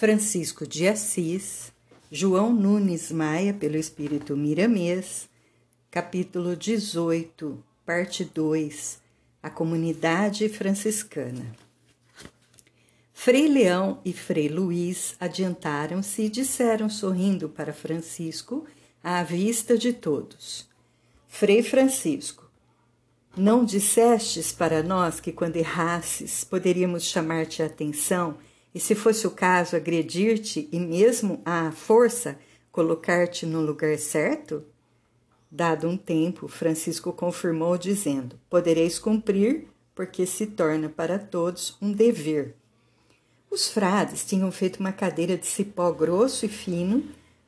Francisco de Assis, João Nunes Maia, pelo Espírito Miramês, capítulo 18, parte 2 A Comunidade Franciscana. Frei Leão e Frei Luiz adiantaram-se e disseram sorrindo para Francisco, à vista de todos: Frei Francisco, não dissestes para nós que quando errasses poderíamos chamar-te a atenção e, se fosse o caso, agredir-te e mesmo à força colocar-te no lugar certo? Dado um tempo, Francisco confirmou, dizendo: Podereis cumprir, porque se torna para todos um dever. Os frades tinham feito uma cadeira de cipó grosso e fino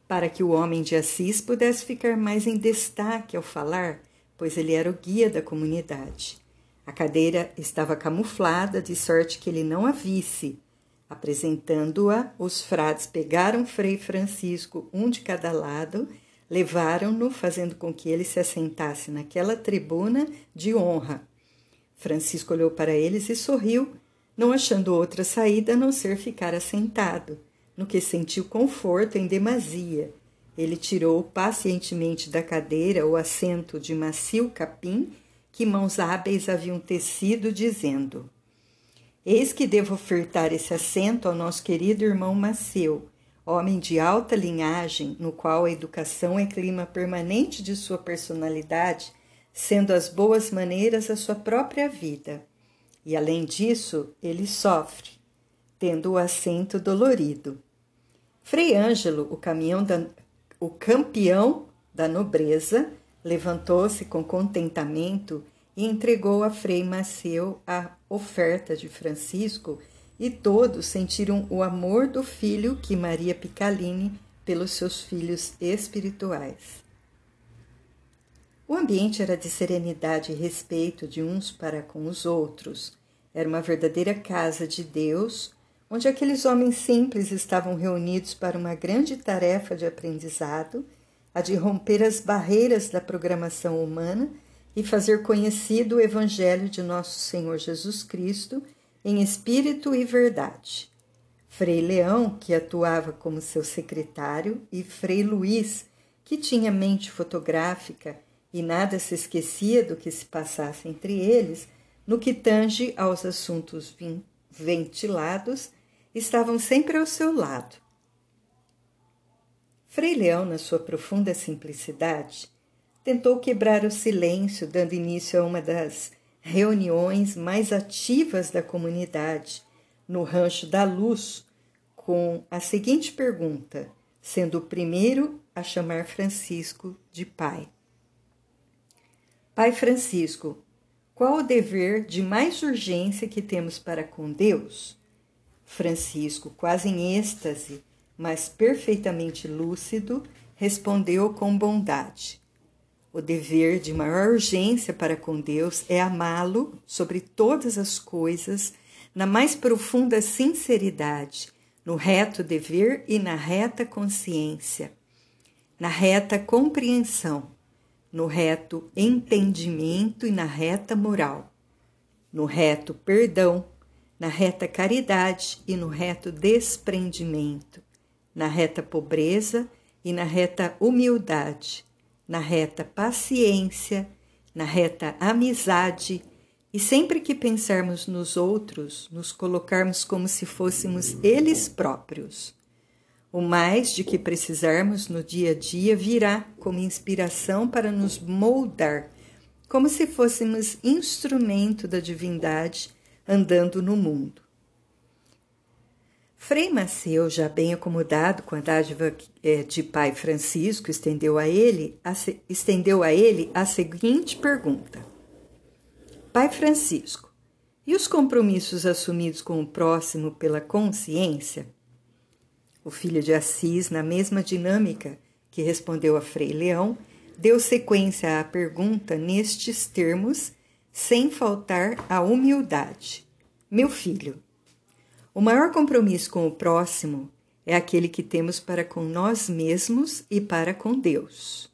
para que o homem de Assis pudesse ficar mais em destaque ao falar, pois ele era o guia da comunidade. A cadeira estava camuflada de sorte que ele não a visse. Apresentando-a, os frades pegaram Frei Francisco, um de cada lado, levaram-no, fazendo com que ele se assentasse naquela tribuna de honra. Francisco olhou para eles e sorriu, não achando outra saída a não ser ficar assentado, no que sentiu conforto em demasia. Ele tirou pacientemente da cadeira o assento de macio capim que mãos hábeis haviam tecido, dizendo: Eis que devo ofertar esse assento ao nosso querido irmão Maceu, homem de alta linhagem, no qual a educação é clima permanente de sua personalidade, sendo as boas maneiras a sua própria vida. E além disso, ele sofre, tendo o assento dolorido. Frei Ângelo, o, da, o campeão da nobreza, levantou-se com contentamento e entregou a Frei Maceu a oferta de Francisco e todos sentiram o amor do filho que Maria Picalini pelos seus filhos espirituais. O ambiente era de serenidade e respeito de uns para com os outros. Era uma verdadeira casa de Deus, onde aqueles homens simples estavam reunidos para uma grande tarefa de aprendizado, a de romper as barreiras da programação humana e fazer conhecido o Evangelho de nosso Senhor Jesus Cristo em espírito e verdade. Frei Leão, que atuava como seu secretário, e Frei Luiz, que tinha mente fotográfica e nada se esquecia do que se passasse entre eles, no que tange aos assuntos ventilados, estavam sempre ao seu lado. Frei Leão, na sua profunda simplicidade, tentou quebrar o silêncio, dando início a uma das reuniões mais ativas da comunidade, no Rancho da Luz, com a seguinte pergunta, sendo o primeiro a chamar Francisco de pai. Pai Francisco, qual o dever de mais urgência que temos para com Deus? Francisco, quase em êxtase, mas perfeitamente lúcido, respondeu com bondade: o dever de maior urgência para com Deus é amá-lo sobre todas as coisas, na mais profunda sinceridade, no reto dever e na reta consciência, na reta compreensão, no reto entendimento e na reta moral, no reto perdão, na reta caridade e no reto desprendimento, na reta pobreza e na reta humildade na reta paciência, na reta amizade, e sempre que pensarmos nos outros, nos colocarmos como se fôssemos eles próprios. O mais de que precisarmos no dia a dia virá como inspiração para nos moldar, como se fôssemos instrumento da divindade andando no mundo. Frei Maceu, já bem acomodado com a dádiva é, de pai Francisco, estendeu a ele a, estendeu a ele a seguinte pergunta: Pai Francisco, e os compromissos assumidos com o próximo pela consciência? O filho de Assis, na mesma dinâmica que respondeu a Frei Leão, deu sequência à pergunta nestes termos, sem faltar a humildade: Meu filho, o maior compromisso com o próximo é aquele que temos para com nós mesmos e para com Deus.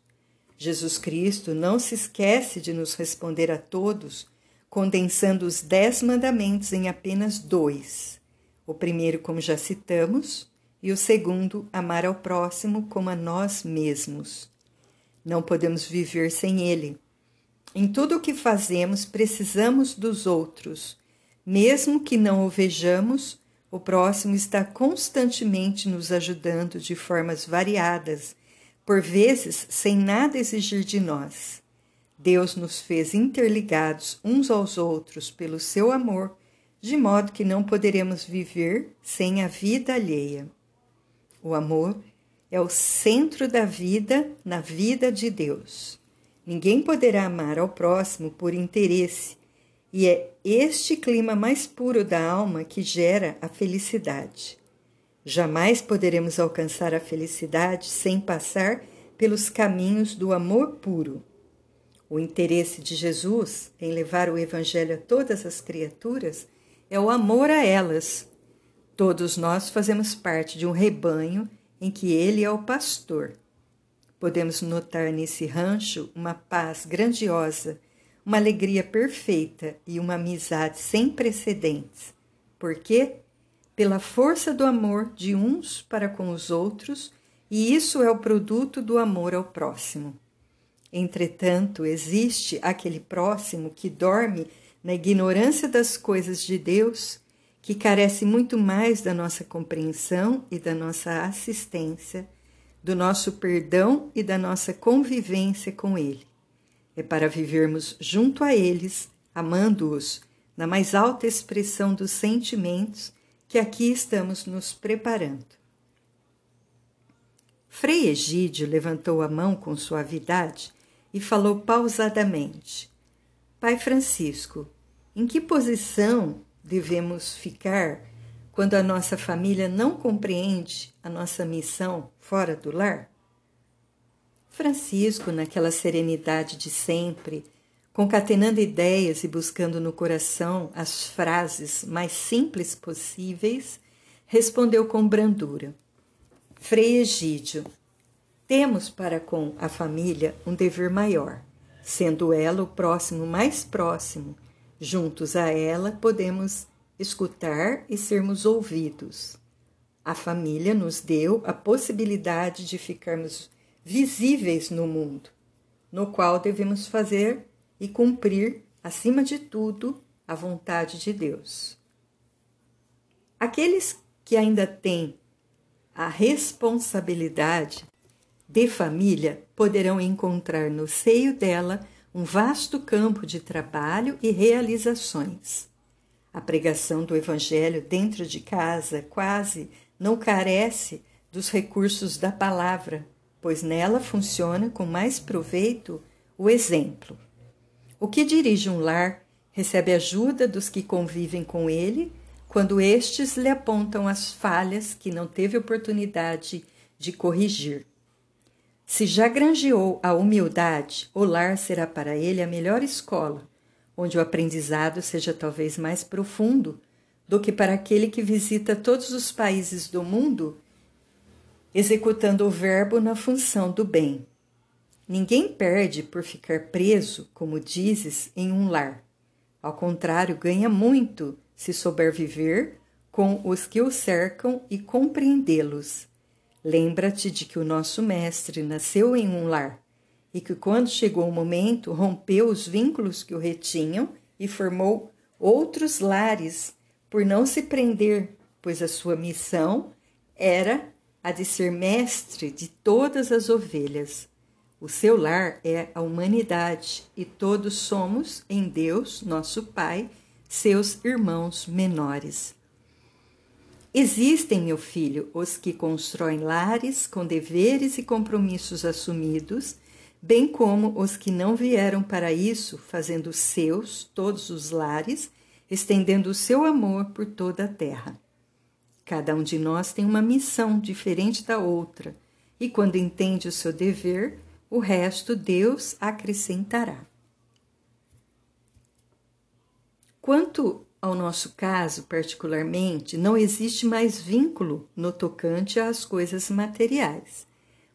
Jesus Cristo não se esquece de nos responder a todos, condensando os dez mandamentos em apenas dois. O primeiro, como já citamos, e o segundo, amar ao próximo como a nós mesmos. Não podemos viver sem ele. Em tudo o que fazemos, precisamos dos outros. Mesmo que não o vejamos, o próximo está constantemente nos ajudando de formas variadas, por vezes sem nada exigir de nós. Deus nos fez interligados uns aos outros pelo seu amor, de modo que não poderemos viver sem a vida alheia. O amor é o centro da vida na vida de Deus. Ninguém poderá amar ao próximo por interesse, e é este clima mais puro da alma que gera a felicidade. Jamais poderemos alcançar a felicidade sem passar pelos caminhos do amor puro. O interesse de Jesus em levar o Evangelho a todas as criaturas é o amor a elas. Todos nós fazemos parte de um rebanho em que ele é o pastor. Podemos notar nesse rancho uma paz grandiosa, uma alegria perfeita e uma amizade sem precedentes. Por quê? Pela força do amor de uns para com os outros, e isso é o produto do amor ao próximo. Entretanto, existe aquele próximo que dorme na ignorância das coisas de Deus que carece muito mais da nossa compreensão e da nossa assistência, do nosso perdão e da nossa convivência com Ele. É para vivermos junto a eles, amando-os, na mais alta expressão dos sentimentos, que aqui estamos nos preparando. Frei Egídio levantou a mão com suavidade e falou pausadamente: Pai Francisco, em que posição devemos ficar quando a nossa família não compreende a nossa missão fora do lar? Francisco, naquela serenidade de sempre, concatenando ideias e buscando no coração as frases mais simples possíveis, respondeu com brandura: Frei Egídio, temos para com a família um dever maior, sendo ela o próximo mais próximo Juntos a ela podemos escutar e sermos ouvidos. A família nos deu a possibilidade de ficarmos visíveis no mundo, no qual devemos fazer e cumprir, acima de tudo, a vontade de Deus. Aqueles que ainda têm a responsabilidade de família poderão encontrar no seio dela um vasto campo de trabalho e realizações. A pregação do Evangelho dentro de casa quase não carece dos recursos da palavra, pois nela funciona com mais proveito o exemplo. O que dirige um lar recebe ajuda dos que convivem com ele quando estes lhe apontam as falhas que não teve oportunidade de corrigir. Se já granjeou a humildade, o lar será para ele a melhor escola, onde o aprendizado seja talvez mais profundo do que para aquele que visita todos os países do mundo, executando o verbo na função do bem. Ninguém perde por ficar preso, como dizes, em um lar. Ao contrário, ganha muito se souber viver com os que o cercam e compreendê-los Lembra-te de que o nosso Mestre nasceu em um lar e que, quando chegou o momento, rompeu os vínculos que o retinham e formou outros lares por não se prender, pois a sua missão era a de ser mestre de todas as ovelhas. O seu lar é a humanidade e todos somos, em Deus, nosso Pai, seus irmãos menores. Existem, meu filho, os que constroem lares com deveres e compromissos assumidos, bem como os que não vieram para isso, fazendo seus todos os lares, estendendo o seu amor por toda a terra. Cada um de nós tem uma missão diferente da outra, e quando entende o seu dever, o resto Deus acrescentará. Quanto ao nosso caso, particularmente, não existe mais vínculo no tocante às coisas materiais.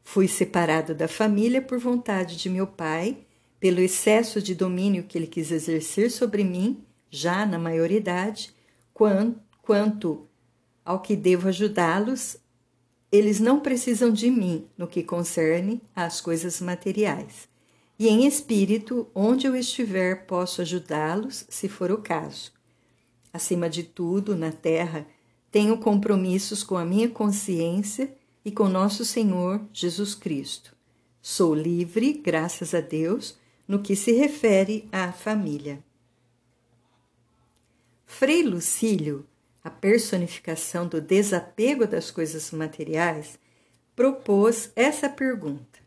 Fui separado da família por vontade de meu pai, pelo excesso de domínio que ele quis exercer sobre mim, já na maioridade, quanto ao que devo ajudá-los eles não precisam de mim no que concerne às coisas materiais. E em espírito, onde eu estiver, posso ajudá-los, se for o caso. Acima de tudo, na terra, tenho compromissos com a minha consciência e com nosso Senhor Jesus Cristo. Sou livre, graças a Deus, no que se refere à família. Frei Lucílio a personificação do desapego das coisas materiais, propôs essa pergunta: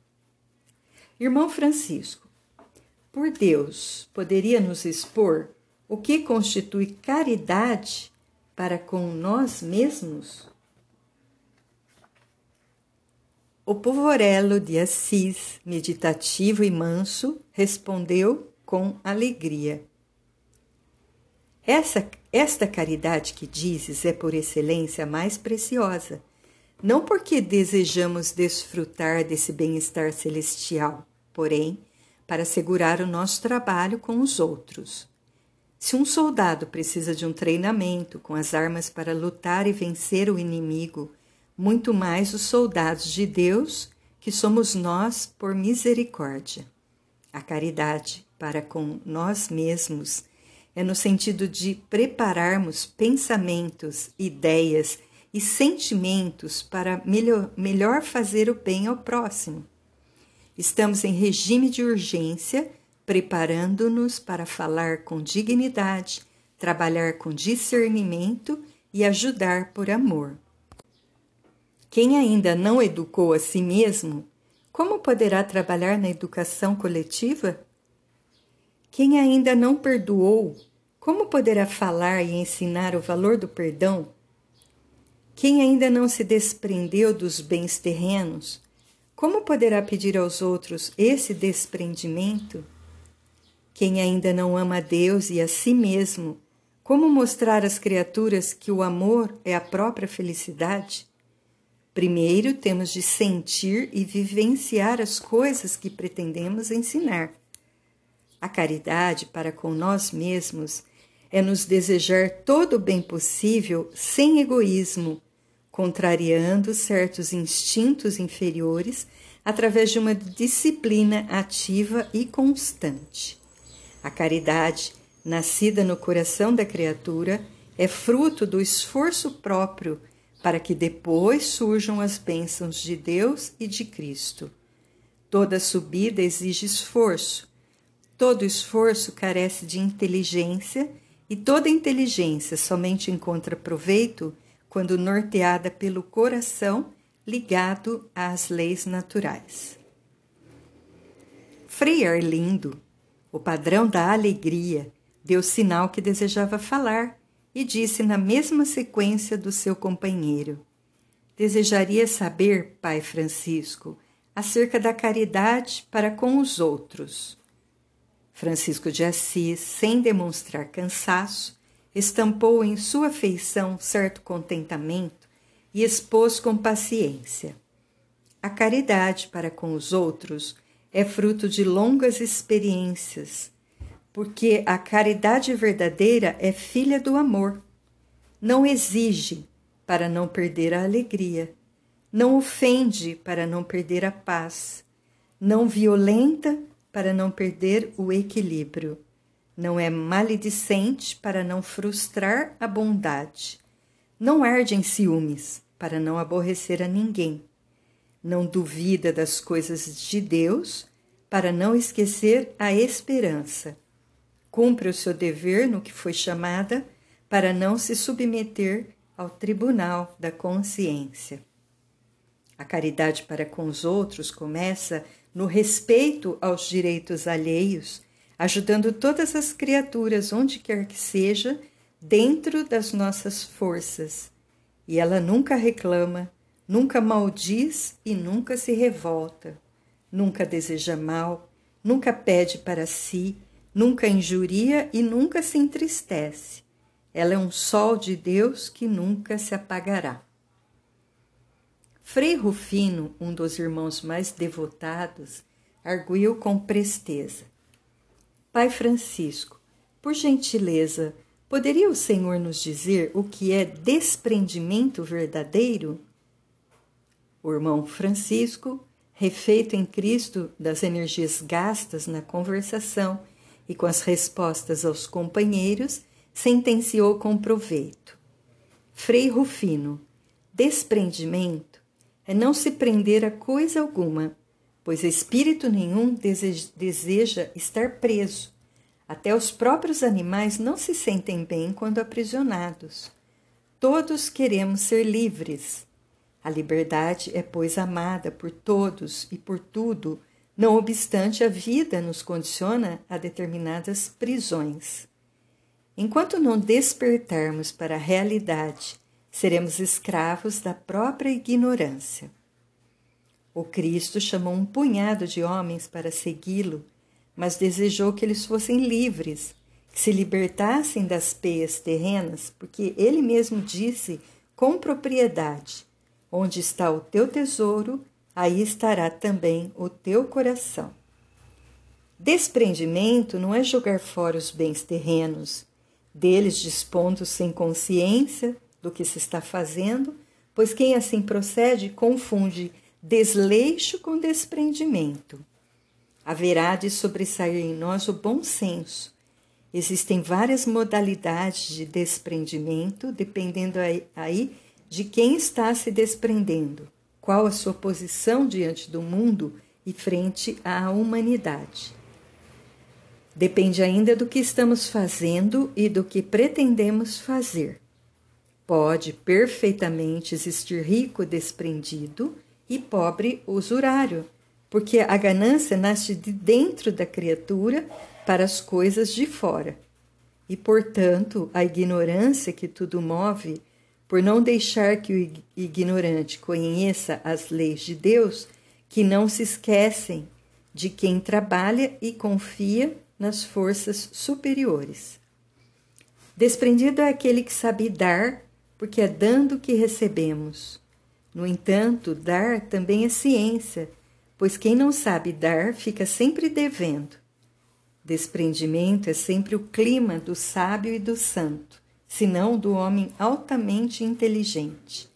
Irmão Francisco, por Deus, poderia nos expor o que constitui caridade para com nós mesmos? O povorello de Assis, meditativo e manso, respondeu com alegria. Essa, esta caridade que dizes é por excelência a mais preciosa, não porque desejamos desfrutar desse bem-estar celestial, porém, para assegurar o nosso trabalho com os outros. Se um soldado precisa de um treinamento com as armas para lutar e vencer o inimigo, muito mais os soldados de Deus, que somos nós por misericórdia. A caridade para com nós mesmos é no sentido de prepararmos pensamentos, ideias e sentimentos para melhor, melhor fazer o bem ao próximo. Estamos em regime de urgência, preparando-nos para falar com dignidade, trabalhar com discernimento e ajudar por amor. Quem ainda não educou a si mesmo, como poderá trabalhar na educação coletiva? Quem ainda não perdoou, como poderá falar e ensinar o valor do perdão? Quem ainda não se desprendeu dos bens terrenos, como poderá pedir aos outros esse desprendimento? Quem ainda não ama a Deus e a si mesmo, como mostrar às criaturas que o amor é a própria felicidade? Primeiro temos de sentir e vivenciar as coisas que pretendemos ensinar. A caridade para com nós mesmos é nos desejar todo o bem possível sem egoísmo, contrariando certos instintos inferiores através de uma disciplina ativa e constante. A caridade, nascida no coração da criatura, é fruto do esforço próprio para que depois surjam as bênçãos de Deus e de Cristo. Toda subida exige esforço, Todo esforço carece de inteligência e toda inteligência somente encontra proveito quando norteada pelo coração ligado às leis naturais. Frei Arlindo, o padrão da alegria, deu sinal que desejava falar e disse na mesma sequência do seu companheiro: Desejaria saber, Pai Francisco, acerca da caridade para com os outros. Francisco de Assis, sem demonstrar cansaço, estampou em sua feição certo contentamento e expôs com paciência. A caridade para com os outros é fruto de longas experiências, porque a caridade verdadeira é filha do amor. Não exige para não perder a alegria, não ofende para não perder a paz, não violenta para não perder o equilíbrio. Não é maledicente para não frustrar a bondade. Não arde em ciúmes para não aborrecer a ninguém. Não duvida das coisas de Deus para não esquecer a esperança. Cumpre o seu dever no que foi chamada para não se submeter ao tribunal da consciência. A caridade para com os outros começa no respeito aos direitos alheios, ajudando todas as criaturas, onde quer que seja, dentro das nossas forças. E ela nunca reclama, nunca maldiz e nunca se revolta, nunca deseja mal, nunca pede para si, nunca injuria e nunca se entristece. Ela é um sol de Deus que nunca se apagará. Frei Rufino, um dos irmãos mais devotados, arguiu com presteza: Pai Francisco, por gentileza, poderia o Senhor nos dizer o que é desprendimento verdadeiro? O irmão Francisco, refeito em Cristo das energias gastas na conversação e com as respostas aos companheiros, sentenciou com proveito. Frei Rufino, desprendimento é não se prender a coisa alguma, pois espírito nenhum deseja estar preso. Até os próprios animais não se sentem bem quando aprisionados. Todos queremos ser livres. A liberdade é, pois, amada por todos e por tudo, não obstante a vida nos condiciona a determinadas prisões. Enquanto não despertarmos para a realidade, seremos escravos da própria ignorância. O Cristo chamou um punhado de homens para segui-lo, mas desejou que eles fossem livres, que se libertassem das peias terrenas, porque ele mesmo disse com propriedade: Onde está o teu tesouro, aí estará também o teu coração. Desprendimento não é jogar fora os bens terrenos, deles dispondo sem consciência do que se está fazendo, pois quem assim procede confunde desleixo com desprendimento. Haverá de sobressair em nós o bom senso. Existem várias modalidades de desprendimento, dependendo aí de quem está se desprendendo, qual a sua posição diante do mundo e frente à humanidade. Depende ainda do que estamos fazendo e do que pretendemos fazer. Pode perfeitamente existir rico desprendido e pobre usurário, porque a ganância nasce de dentro da criatura para as coisas de fora. E, portanto, a ignorância que tudo move, por não deixar que o ignorante conheça as leis de Deus, que não se esquecem de quem trabalha e confia nas forças superiores. Desprendido é aquele que sabe dar, porque é dando que recebemos. No entanto, dar também é ciência, pois quem não sabe dar fica sempre devendo. Desprendimento é sempre o clima do sábio e do santo, senão do homem altamente inteligente.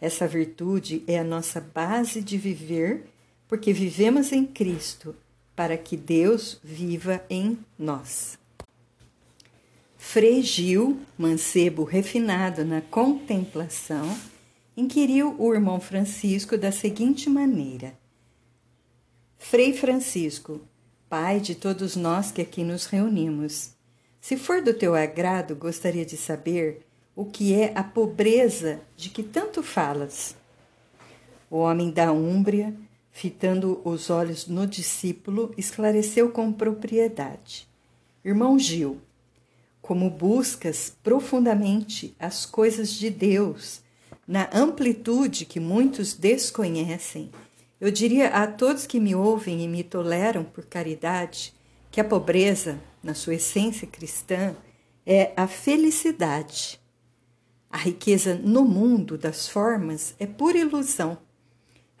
Essa virtude é a nossa base de viver, porque vivemos em Cristo, para que Deus viva em nós. Frei Gil, mancebo refinado na contemplação, inquiriu o irmão Francisco da seguinte maneira: Frei Francisco, pai de todos nós que aqui nos reunimos, se for do teu agrado, gostaria de saber o que é a pobreza de que tanto falas. O homem da Úmbria, fitando os olhos no discípulo, esclareceu com propriedade: Irmão Gil, como buscas profundamente as coisas de Deus na amplitude que muitos desconhecem, eu diria a todos que me ouvem e me toleram por caridade que a pobreza, na sua essência cristã, é a felicidade. A riqueza no mundo das formas é pura ilusão.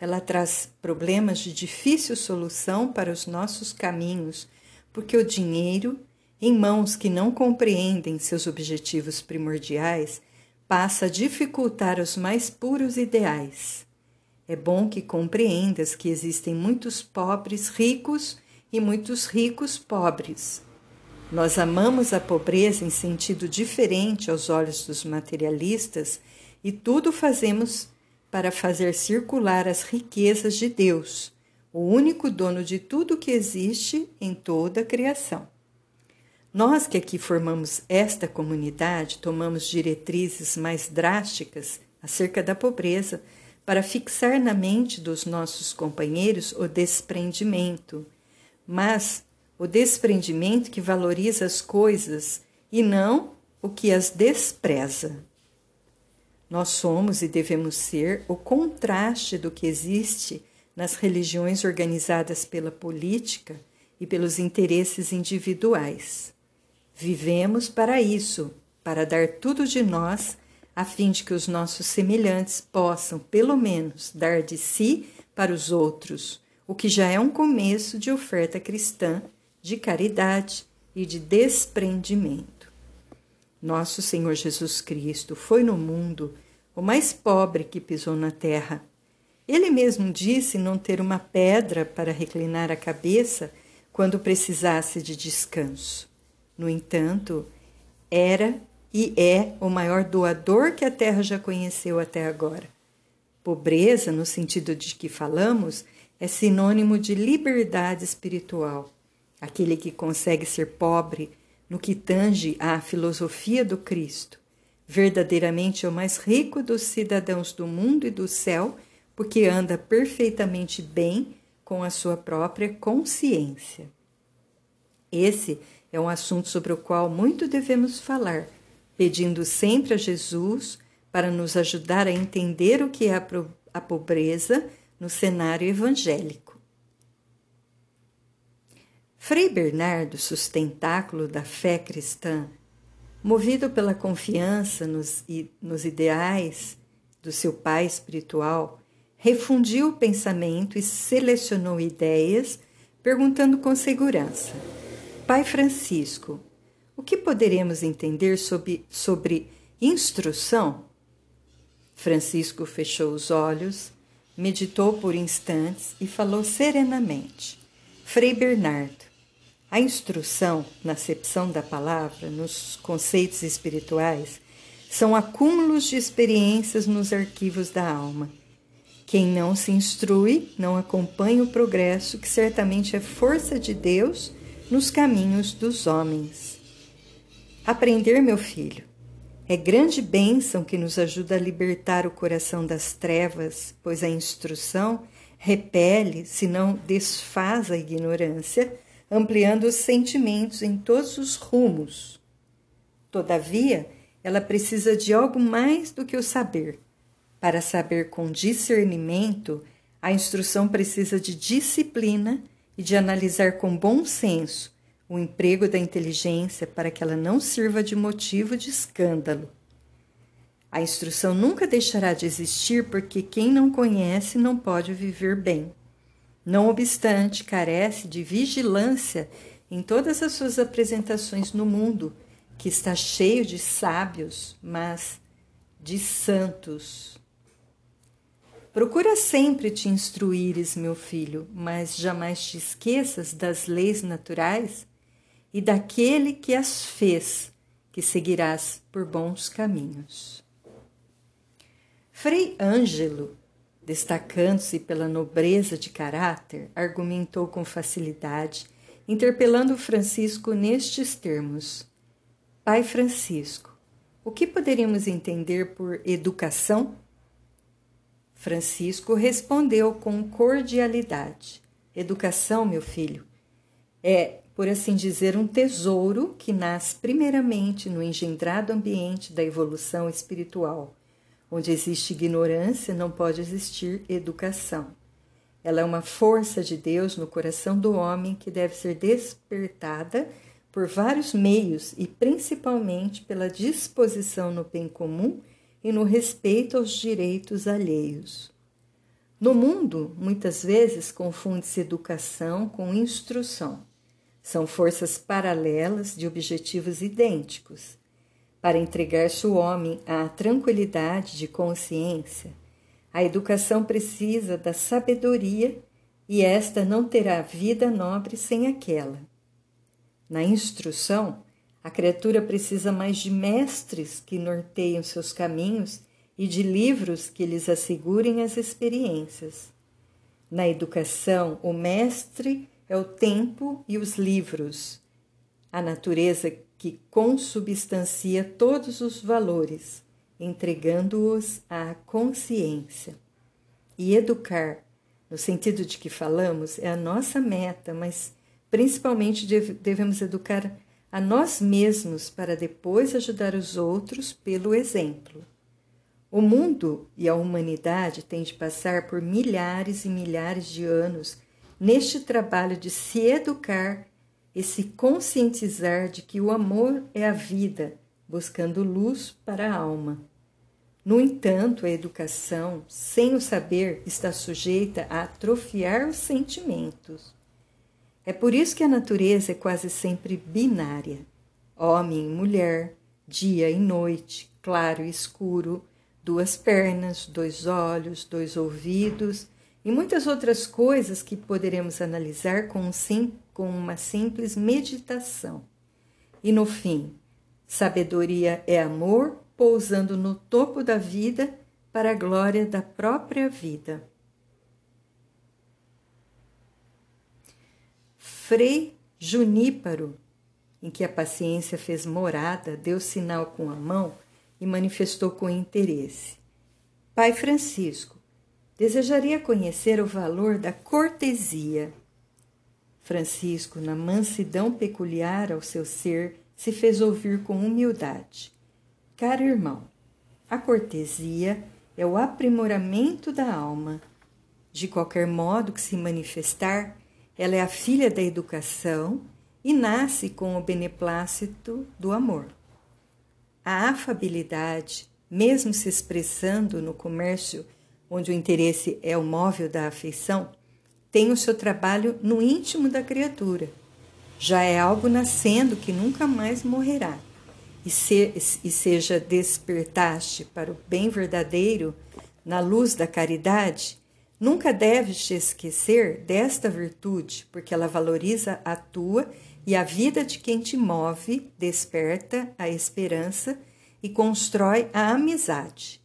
Ela traz problemas de difícil solução para os nossos caminhos, porque o dinheiro, em mãos que não compreendem seus objetivos primordiais, passa a dificultar os mais puros ideais. É bom que compreendas que existem muitos pobres ricos e muitos ricos pobres. Nós amamos a pobreza em sentido diferente aos olhos dos materialistas e tudo fazemos para fazer circular as riquezas de Deus, o único dono de tudo que existe em toda a criação. Nós que aqui formamos esta comunidade tomamos diretrizes mais drásticas acerca da pobreza para fixar na mente dos nossos companheiros o desprendimento, mas o desprendimento que valoriza as coisas e não o que as despreza. Nós somos e devemos ser o contraste do que existe nas religiões organizadas pela política e pelos interesses individuais. Vivemos para isso, para dar tudo de nós, a fim de que os nossos semelhantes possam, pelo menos, dar de si para os outros, o que já é um começo de oferta cristã, de caridade e de desprendimento. Nosso Senhor Jesus Cristo foi no mundo o mais pobre que pisou na terra. Ele mesmo disse não ter uma pedra para reclinar a cabeça quando precisasse de descanso. No entanto, era e é o maior doador que a terra já conheceu até agora. Pobreza, no sentido de que falamos, é sinônimo de liberdade espiritual. Aquele que consegue ser pobre no que tange à filosofia do Cristo, verdadeiramente é o mais rico dos cidadãos do mundo e do céu, porque anda perfeitamente bem com a sua própria consciência. Esse é um assunto sobre o qual muito devemos falar, pedindo sempre a Jesus para nos ajudar a entender o que é a pobreza no cenário evangélico. Frei Bernardo, sustentáculo da fé cristã, movido pela confiança nos, nos ideais do seu pai espiritual, refundiu o pensamento e selecionou ideias, perguntando com segurança: Pai Francisco, o que poderemos entender sobre, sobre instrução? Francisco fechou os olhos, meditou por instantes e falou serenamente: Frei Bernardo, a instrução, na acepção da palavra, nos conceitos espirituais, são acúmulos de experiências nos arquivos da alma. Quem não se instrui não acompanha o progresso que certamente é força de Deus nos caminhos dos homens. Aprender, meu filho, é grande bênção que nos ajuda a libertar o coração das trevas, pois a instrução repele, se não desfaz a ignorância, ampliando os sentimentos em todos os rumos. Todavia, ela precisa de algo mais do que o saber. Para saber com discernimento, a instrução precisa de disciplina e de analisar com bom senso o emprego da inteligência para que ela não sirva de motivo de escândalo. A instrução nunca deixará de existir porque quem não conhece não pode viver bem. Não obstante, carece de vigilância em todas as suas apresentações no mundo, que está cheio de sábios, mas de santos. Procura sempre te instruires, meu filho, mas jamais te esqueças das leis naturais e daquele que as fez, que seguirás por bons caminhos. Frei Ângelo, destacando-se pela nobreza de caráter, argumentou com facilidade, interpelando Francisco nestes termos: Pai Francisco, o que poderíamos entender por educação? Francisco respondeu com cordialidade: Educação, meu filho, é por assim dizer, um tesouro que nasce primeiramente no engendrado ambiente da evolução espiritual. Onde existe ignorância, não pode existir educação. Ela é uma força de Deus no coração do homem que deve ser despertada por vários meios e principalmente pela disposição no bem comum e no respeito aos direitos alheios. No mundo, muitas vezes confunde-se educação com instrução. São forças paralelas de objetivos idênticos. Para entregar-se o homem à tranquilidade de consciência, a educação precisa da sabedoria e esta não terá vida nobre sem aquela. Na instrução, a criatura precisa mais de mestres que norteiam seus caminhos e de livros que lhes assegurem as experiências. Na educação, o mestre é o tempo e os livros, a natureza que consubstancia todos os valores, entregando-os à consciência. E educar, no sentido de que falamos, é a nossa meta, mas principalmente devemos educar a nós mesmos para depois ajudar os outros pelo exemplo. O mundo e a humanidade têm de passar por milhares e milhares de anos neste trabalho de se educar e se conscientizar de que o amor é a vida, buscando luz para a alma. No entanto, a educação, sem o saber, está sujeita a atrofiar os sentimentos. É por isso que a natureza é quase sempre binária: homem e mulher, dia e noite, claro e escuro, duas pernas, dois olhos, dois ouvidos e muitas outras coisas que poderemos analisar com, um sim, com uma simples meditação. E no fim, sabedoria é amor pousando no topo da vida para a glória da própria vida. Frei Juníparo, em que a paciência fez morada, deu sinal com a mão e manifestou com interesse. Pai Francisco, desejaria conhecer o valor da cortesia. Francisco, na mansidão peculiar ao seu ser, se fez ouvir com humildade. Caro irmão, a cortesia é o aprimoramento da alma. De qualquer modo que se manifestar, ela é a filha da educação e nasce com o beneplácito do amor. A afabilidade, mesmo se expressando no comércio onde o interesse é o móvel da afeição, tem o seu trabalho no íntimo da criatura. Já é algo nascendo que nunca mais morrerá e, se, e seja despertaste para o bem verdadeiro na luz da caridade, nunca deves te esquecer desta virtude, porque ela valoriza a tua e a vida de quem te move, desperta a esperança e constrói a amizade.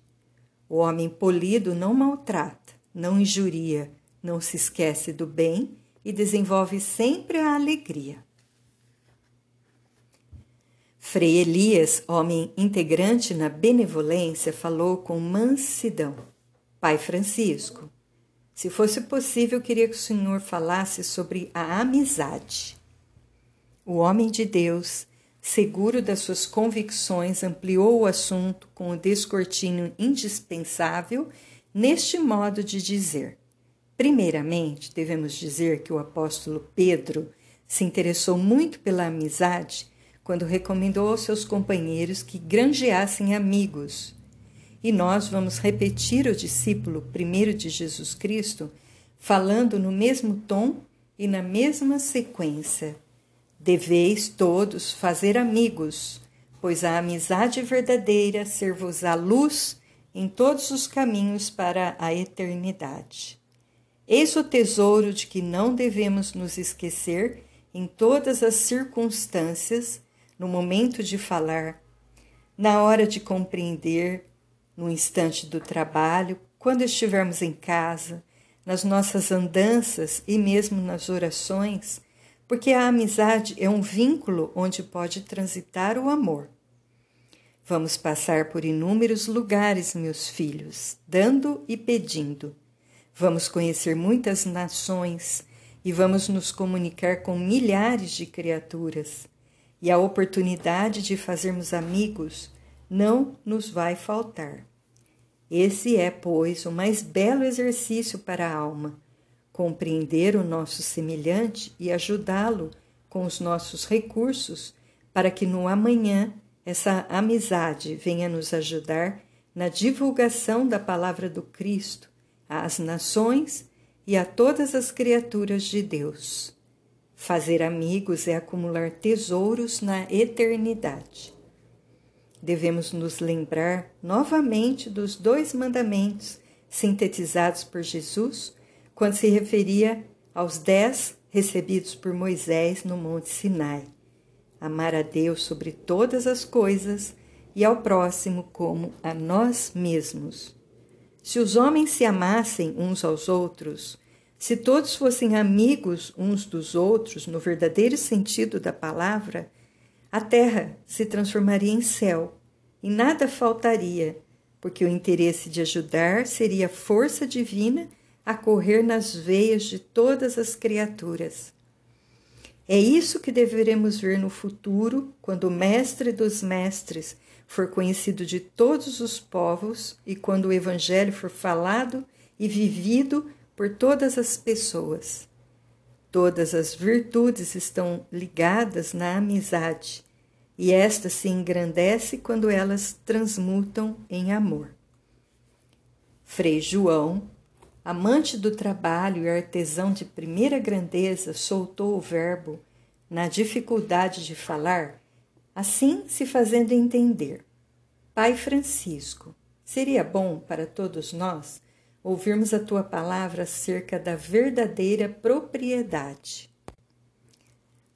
O homem polido não maltrata, não injuria, não se esquece do bem e desenvolve sempre a alegria. Frei Elias, homem integrante na benevolência, falou com mansidão. Pai Francisco, se fosse possível, queria que o senhor falasse sobre a amizade. O homem de Deus, seguro das suas convicções, ampliou o assunto com o descortínio indispensável neste modo de dizer. Primeiramente, devemos dizer que o apóstolo Pedro se interessou muito pela amizade quando recomendou aos seus companheiros que granjeassem amigos. E nós vamos repetir o discípulo primeiro de Jesus Cristo, falando no mesmo tom e na mesma sequência. Deveis todos fazer amigos, pois a amizade verdadeira ser-vos-á luz em todos os caminhos para a eternidade. Eis o tesouro de que não devemos nos esquecer em todas as circunstâncias no momento de falar, na hora de compreender, no instante do trabalho, quando estivermos em casa, nas nossas andanças e mesmo nas orações, porque a amizade é um vínculo onde pode transitar o amor. Vamos passar por inúmeros lugares, meus filhos, dando e pedindo. Vamos conhecer muitas nações e vamos nos comunicar com milhares de criaturas e a oportunidade de fazermos amigos não nos vai faltar. Esse é, pois, o mais belo exercício para a alma: compreender o nosso semelhante e ajudá-lo com os nossos recursos, para que no amanhã essa amizade venha nos ajudar na divulgação da palavra do Cristo às nações e a todas as criaturas de Deus. Fazer amigos é acumular tesouros na eternidade. Devemos nos lembrar novamente dos dois mandamentos sintetizados por Jesus quando se referia aos dez recebidos por Moisés no Monte Sinai: amar a Deus sobre todas as coisas e ao próximo como a nós mesmos. Se os homens se amassem uns aos outros, se todos fossem amigos uns dos outros, no verdadeiro sentido da palavra, a terra se transformaria em céu e nada faltaria, porque o interesse de ajudar seria força divina a correr nas veias de todas as criaturas. É isso que deveremos ver no futuro, quando o Mestre dos Mestres for conhecido de todos os povos e quando o Evangelho for falado e vivido por todas as pessoas. Todas as virtudes estão ligadas na amizade, e esta se engrandece quando elas transmutam em amor. Frei João, amante do trabalho e artesão de primeira grandeza, soltou o verbo na dificuldade de falar, assim se fazendo entender. Pai Francisco, seria bom para todos nós ouvirmos a tua palavra acerca da verdadeira propriedade.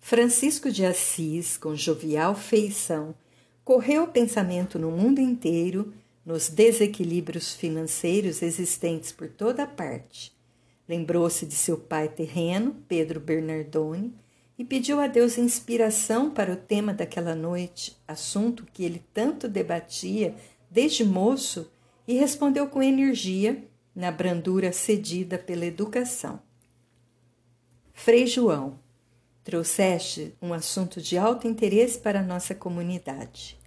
Francisco de Assis, com jovial feição, correu o pensamento no mundo inteiro nos desequilíbrios financeiros existentes por toda parte. Lembrou-se de seu pai terreno, Pedro Bernardone, e pediu a Deus inspiração para o tema daquela noite, assunto que ele tanto debatia desde moço, e respondeu com energia, na brandura cedida pela educação. Frei João, trouxeste um assunto de alto interesse para nossa comunidade.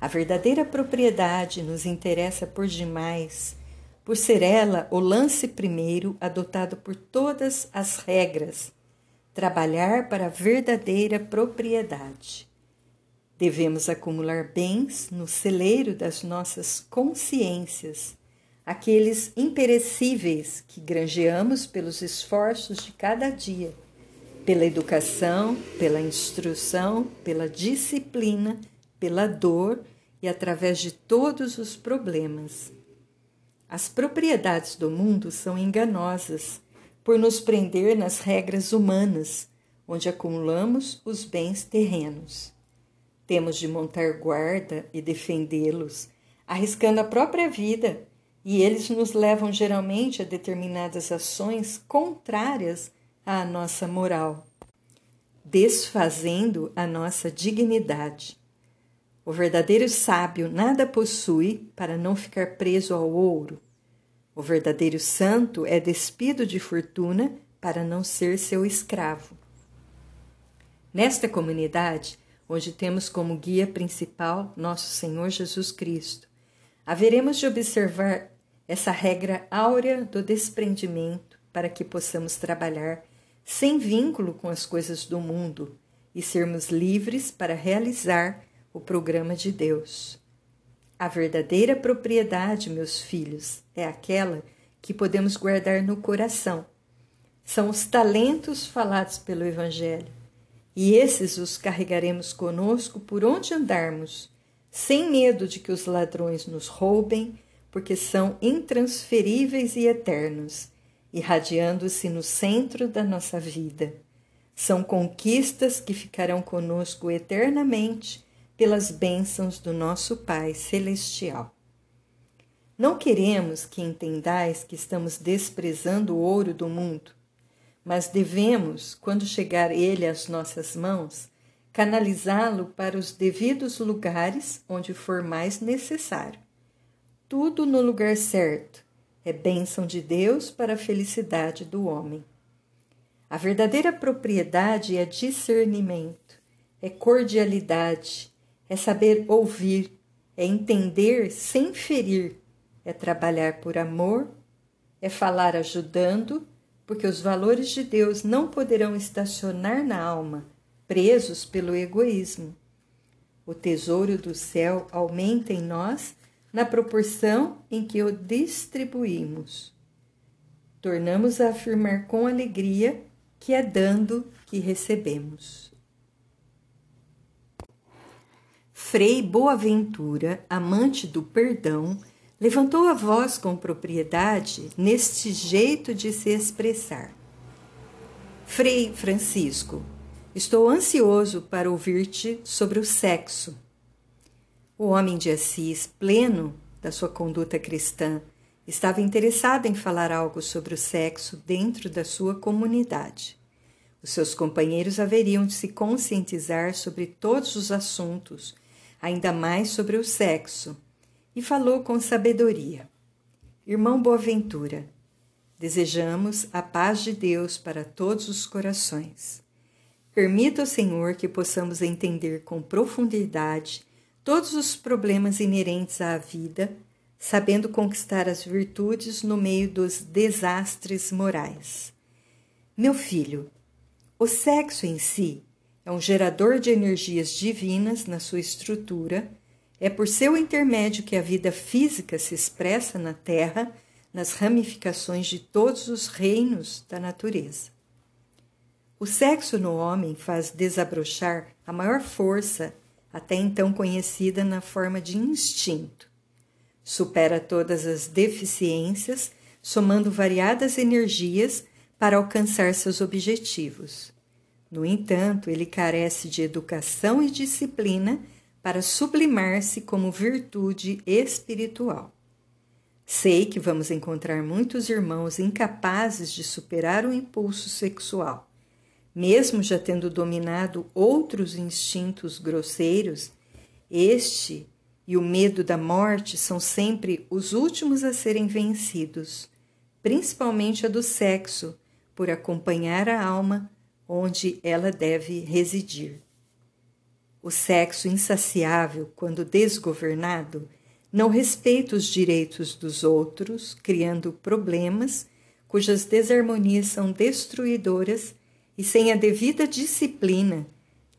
A verdadeira propriedade nos interessa por demais, por ser ela o lance primeiro adotado por todas as regras, trabalhar para a verdadeira propriedade. Devemos acumular bens no celeiro das nossas consciências, aqueles imperecíveis que granjeamos pelos esforços de cada dia, pela educação, pela instrução, pela disciplina, pela dor e através de todos os problemas. As propriedades do mundo são enganosas por nos prender nas regras humanas, onde acumulamos os bens terrenos. Temos de montar guarda e defendê-los, arriscando a própria vida, e eles nos levam geralmente a determinadas ações contrárias à nossa moral, desfazendo a nossa dignidade. O verdadeiro sábio nada possui para não ficar preso ao ouro. O verdadeiro santo é despido de fortuna para não ser seu escravo. Nesta comunidade, onde temos como guia principal nosso Senhor Jesus Cristo, haveremos de observar essa regra áurea do desprendimento para que possamos trabalhar sem vínculo com as coisas do mundo e sermos livres para realizar o programa de Deus. A verdadeira propriedade, meus filhos, é aquela que podemos guardar no coração. São os talentos falados pelo Evangelho, e esses os carregaremos conosco por onde andarmos, sem medo de que os ladrões nos roubem, porque são intransferíveis e eternos, irradiando-se no centro da nossa vida. São conquistas que ficarão conosco eternamente pelas bênçãos do nosso Pai Celestial. Não queremos que entendais que estamos desprezando o ouro do mundo, mas devemos, quando chegar ele às nossas mãos, canalizá-lo para os devidos lugares onde for mais necessário. Tudo no lugar certo é bênção de Deus para a felicidade do homem. A verdadeira propriedade é discernimento, é cordialidade, é saber ouvir, é entender sem ferir, é trabalhar por amor, é falar ajudando, porque os valores de Deus não poderão estacionar na alma, presos pelo egoísmo. O tesouro do céu aumenta em nós na proporção em que o distribuímos. Tornamos a afirmar com alegria que é dando que recebemos. Frei Boaventura, amante do perdão, levantou a voz com propriedade neste jeito de se expressar. Frei Francisco, estou ansioso para ouvir-te sobre o sexo. O homem de Assis, pleno da sua conduta cristã, estava interessado em falar algo sobre o sexo dentro da sua comunidade. Os seus companheiros haveriam de se conscientizar sobre todos os assuntos ainda mais sobre o sexo, e falou com sabedoria. Irmão Boaventura, desejamos a paz de Deus para todos os corações. Permita o Senhor que possamos entender com profundidade todos os problemas inerentes à vida, sabendo conquistar as virtudes no meio dos desastres morais. Meu filho, o sexo em si é um gerador de energias divinas na sua estrutura, é por seu intermédio que a vida física se expressa na Terra nas ramificações de todos os reinos da natureza. O sexo no homem faz desabrochar a maior força até então conhecida na forma de instinto. supera todas as deficiências, somando variadas energias para alcançar seus objetivos. No entanto, ele carece de educação e disciplina para sublimar-se como virtude espiritual. Sei que vamos encontrar muitos irmãos incapazes de superar o impulso sexual, mesmo já tendo dominado outros instintos grosseiros. Este e o medo da morte são sempre os últimos a serem vencidos, principalmente a do sexo, por acompanhar a alma onde ela deve residir. O sexo insaciável, quando desgovernado, não respeita os direitos dos outros, criando problemas cujas desarmonias são destruidoras e, sem a devida disciplina,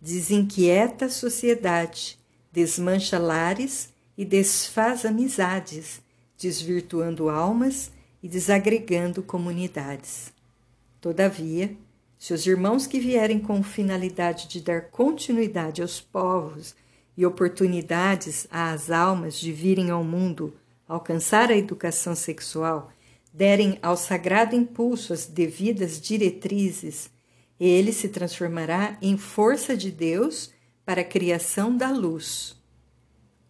desinquieta a sociedade, desmancha lares e desfaz amizades, desvirtuando almas e desagregando comunidades. Todavia, se os irmãos que vierem com finalidade de dar continuidade aos povos e oportunidades às almas de virem ao mundo alcançar a educação sexual, derem ao sagrado impulso as devidas diretrizes, ele se transformará em força de Deus para a criação da luz.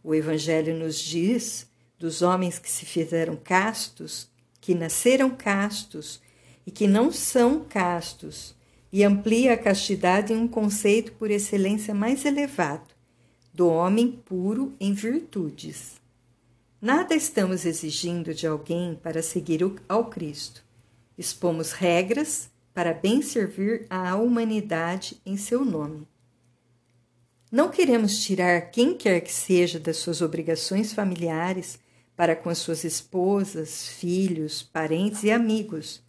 O Evangelho nos diz dos homens que se fizeram castos, que nasceram castos e que não são castos, e amplia a castidade em um conceito por excelência mais elevado do homem puro em virtudes. Nada estamos exigindo de alguém para seguir ao Cristo. Expomos regras para bem servir à humanidade em seu nome. Não queremos tirar quem quer que seja das suas obrigações familiares para com as suas esposas, filhos, parentes e amigos.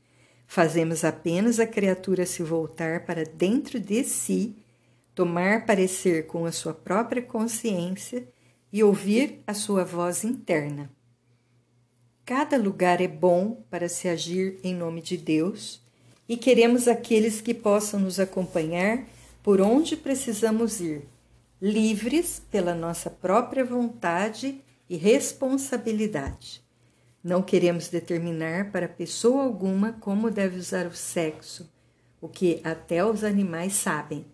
Fazemos apenas a criatura se voltar para dentro de si tomar parecer com a sua própria consciência e ouvir a sua voz interna. Cada lugar é bom para se agir em nome de Deus e queremos aqueles que possam nos acompanhar por onde precisamos ir, livres pela nossa própria vontade e responsabilidade. Não queremos determinar para pessoa alguma como deve usar o sexo, o que até os animais sabem.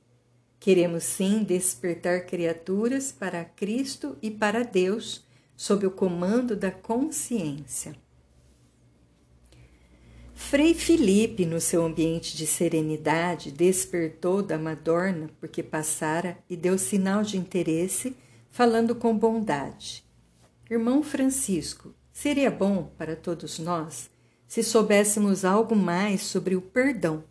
Queremos sim despertar criaturas para Cristo e para Deus sob o comando da consciência. Frei Felipe, no seu ambiente de serenidade, despertou da Madorna porque passara e deu sinal de interesse, falando com bondade. Irmão Francisco, seria bom para todos nós se soubéssemos algo mais sobre o perdão.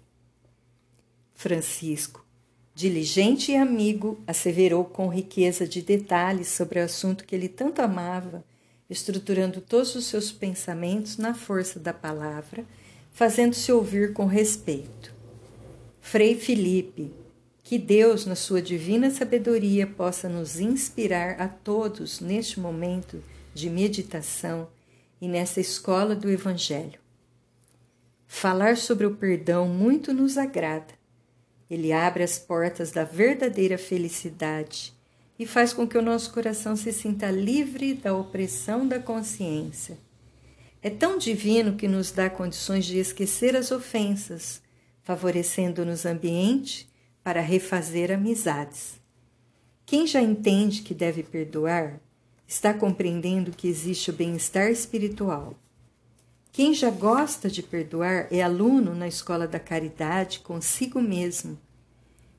Francisco, diligente e amigo, asseverou com riqueza de detalhes sobre o assunto que ele tanto amava, estruturando todos os seus pensamentos na força da palavra, fazendo-se ouvir com respeito. Frei Felipe, que Deus, na sua divina sabedoria, possa nos inspirar a todos neste momento de meditação e nessa escola do Evangelho. Falar sobre o perdão muito nos agrada ele abre as portas da verdadeira felicidade e faz com que o nosso coração se sinta livre da opressão da consciência. É tão divino que nos dá condições de esquecer as ofensas, favorecendo-nos ambiente para refazer amizades. Quem já entende que deve perdoar, está compreendendo que existe o bem-estar espiritual. Quem já gosta de perdoar é aluno na escola da caridade consigo mesmo.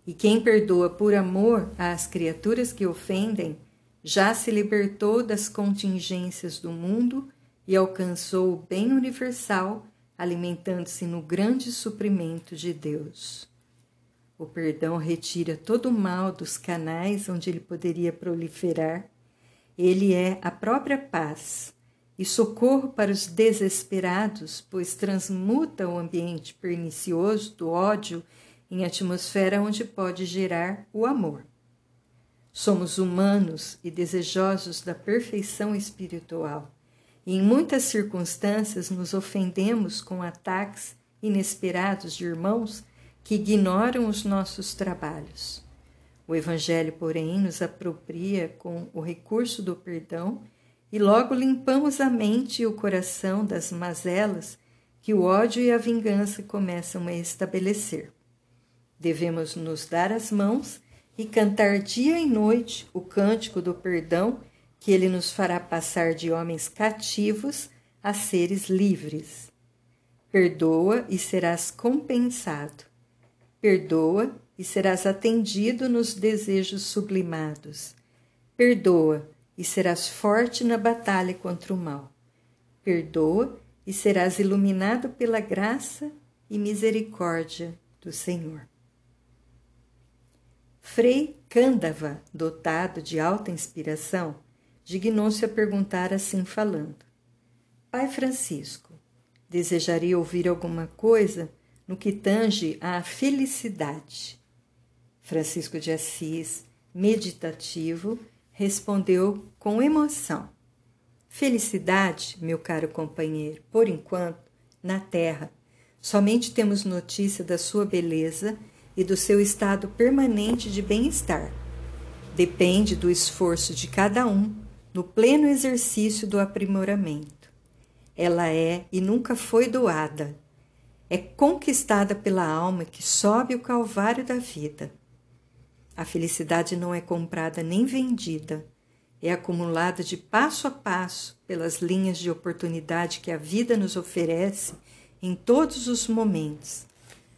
E quem perdoa por amor às criaturas que ofendem, já se libertou das contingências do mundo e alcançou o bem universal, alimentando-se no grande suprimento de Deus. O perdão retira todo o mal dos canais onde ele poderia proliferar. Ele é a própria paz e socorro para os desesperados, pois transmuta o ambiente pernicioso do ódio em atmosfera onde pode gerar o amor. Somos humanos e desejosos da perfeição espiritual, e em muitas circunstâncias nos ofendemos com ataques inesperados de irmãos que ignoram os nossos trabalhos. O Evangelho, porém, nos apropria com o recurso do perdão e logo limpamos a mente e o coração das mazelas que o ódio e a vingança começam a estabelecer. Devemos nos dar as mãos e cantar dia e noite o cântico do perdão que ele nos fará passar de homens cativos a seres livres. Perdoa e serás compensado. Perdoa e serás atendido nos desejos sublimados. Perdoa e serás forte na batalha contra o mal. Perdoa e serás iluminado pela graça e misericórdia do Senhor. Frei Cândava, dotado de alta inspiração, dignou-se a perguntar assim falando: Pai Francisco, desejaria ouvir alguma coisa no que tange à felicidade? Francisco de Assis, meditativo, respondeu com emoção: Felicidade, meu caro companheiro, por enquanto, na terra, somente temos notícia da sua beleza e do seu estado permanente de bem-estar. Depende do esforço de cada um no pleno exercício do aprimoramento. Ela é e nunca foi doada. É conquistada pela alma que sobe o calvário da vida. A felicidade não é comprada nem vendida, é acumulada de passo a passo pelas linhas de oportunidade que a vida nos oferece em todos os momentos.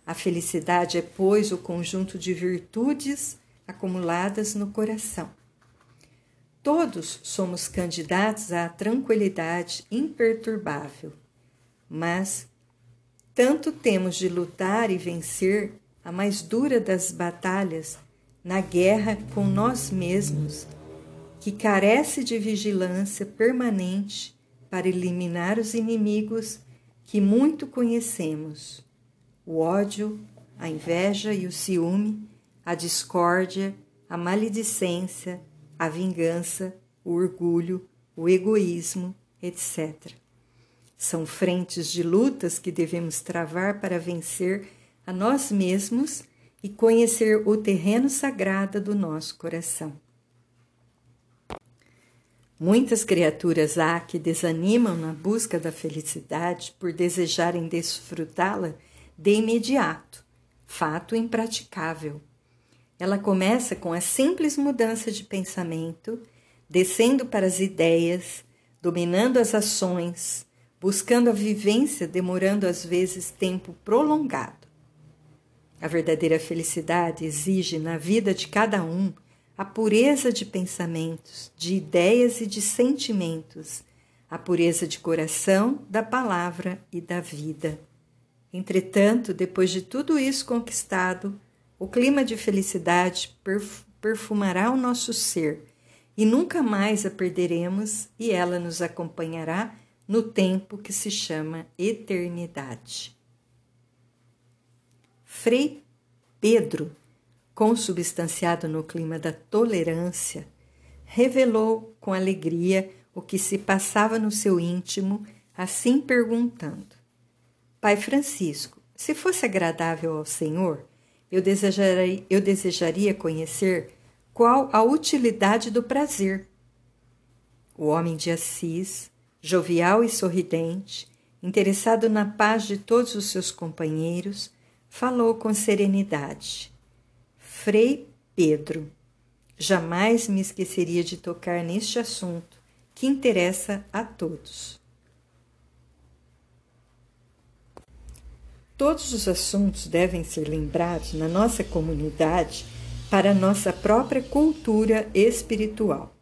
A felicidade é, pois, o conjunto de virtudes acumuladas no coração. Todos somos candidatos à tranquilidade imperturbável, mas tanto temos de lutar e vencer a mais dura das batalhas na guerra com nós mesmos, que carece de vigilância permanente para eliminar os inimigos que muito conhecemos: o ódio, a inveja e o ciúme, a discórdia, a maledicência, a vingança, o orgulho, o egoísmo, etc. São frentes de lutas que devemos travar para vencer a nós mesmos e conhecer o terreno sagrado do nosso coração. Muitas criaturas há que desanimam na busca da felicidade por desejarem desfrutá-la de imediato, fato impraticável. Ela começa com a simples mudança de pensamento, descendo para as ideias, dominando as ações, buscando a vivência, demorando às vezes tempo prolongado. A verdadeira felicidade exige na vida de cada um a pureza de pensamentos, de ideias e de sentimentos, a pureza de coração, da palavra e da vida. Entretanto, depois de tudo isso conquistado, o clima de felicidade perfumará o nosso ser e nunca mais a perderemos, e ela nos acompanhará no tempo que se chama eternidade. Frei Pedro, consubstanciado no clima da tolerância, revelou com alegria o que se passava no seu íntimo, assim perguntando: Pai Francisco, se fosse agradável ao Senhor, eu desejaria, eu desejaria conhecer qual a utilidade do prazer. O homem de Assis, jovial e sorridente, interessado na paz de todos os seus companheiros, falou com serenidade. Frei Pedro, jamais me esqueceria de tocar neste assunto que interessa a todos. Todos os assuntos devem ser lembrados na nossa comunidade para nossa própria cultura espiritual.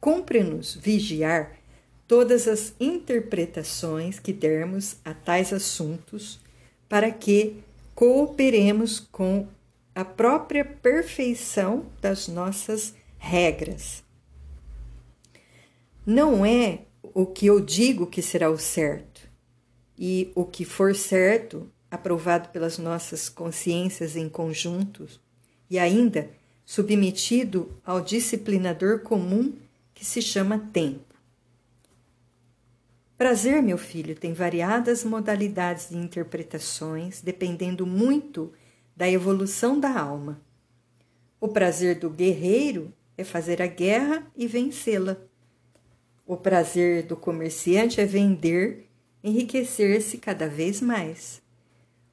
Cumpre-nos vigiar todas as interpretações que dermos a tais assuntos para que cooperemos com a própria perfeição das nossas regras. Não é o que eu digo que será o certo, e o que for certo, aprovado pelas nossas consciências em conjunto, e ainda submetido ao disciplinador comum que se chama tempo. Prazer, meu filho, tem variadas modalidades de interpretações, dependendo muito da evolução da alma. O prazer do guerreiro é fazer a guerra e vencê-la. O prazer do comerciante é vender, enriquecer-se cada vez mais.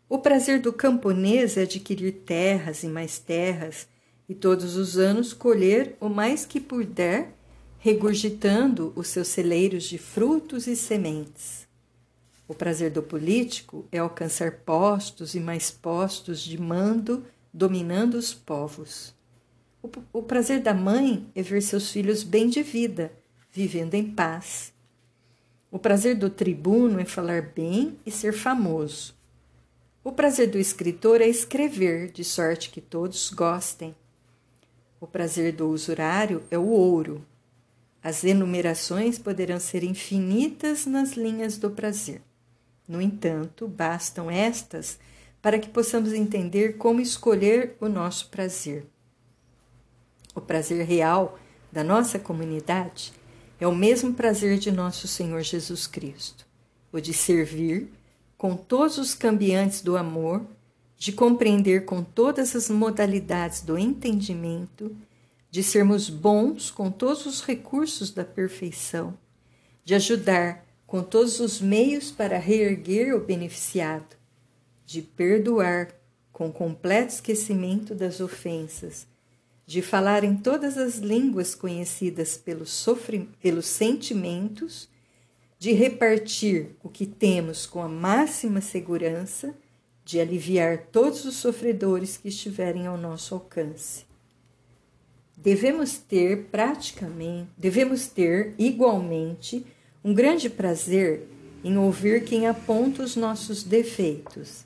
O prazer do camponês é adquirir terras e mais terras e todos os anos colher o mais que puder, regurgitando os seus celeiros de frutos e sementes. O prazer do político é alcançar postos e mais postos de mando, dominando os povos. O, prazer da mãe é ver seus filhos bem de vida, vivendo em paz. O prazer do tribuno é falar bem e ser famoso. O prazer do escritor é escrever, de sorte que todos gostem. O prazer do usurário é o ouro. As enumerações poderão ser infinitas nas linhas do prazer. No entanto, bastam estas para que possamos entender como escolher o nosso prazer. O prazer real da nossa comunidade é o mesmo prazer de nosso Senhor Jesus Cristo, o de servir com todos os cambiantes do amor, de compreender com todas as modalidades do entendimento, de sermos bons com todos os recursos da perfeição, de ajudar com todos os meios para reerguer o beneficiado, de perdoar com completo esquecimento das ofensas, de falar em todas as línguas conhecidas pelos, pelos sentimentos de repartir o que temos com a máxima segurança, de aliviar todos os sofredores que estiverem ao nosso alcance. Devemos ter praticamente, devemos ter igualmente um grande prazer em ouvir quem aponta os nossos defeitos,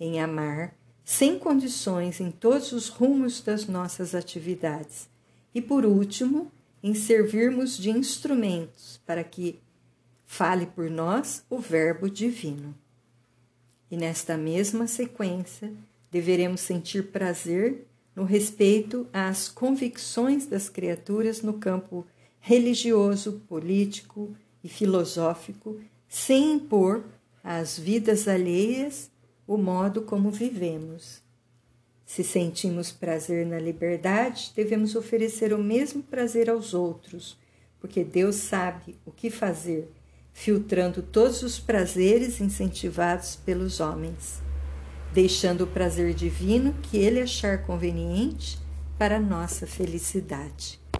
em amar sem condições em todos os rumos das nossas atividades e, por último, em servirmos de instrumentos para que fale por nós o Verbo Divino. E nesta mesma sequência, deveremos sentir prazer no respeito às convicções das criaturas no campo religioso, político e filosófico, sem impor às vidas alheias o modo como vivemos. Se sentimos prazer na liberdade, devemos oferecer o mesmo prazer aos outros, porque Deus sabe o que fazer filtrando todos os prazeres incentivados pelos homens, deixando o prazer divino que ele achar conveniente para nossa felicidade.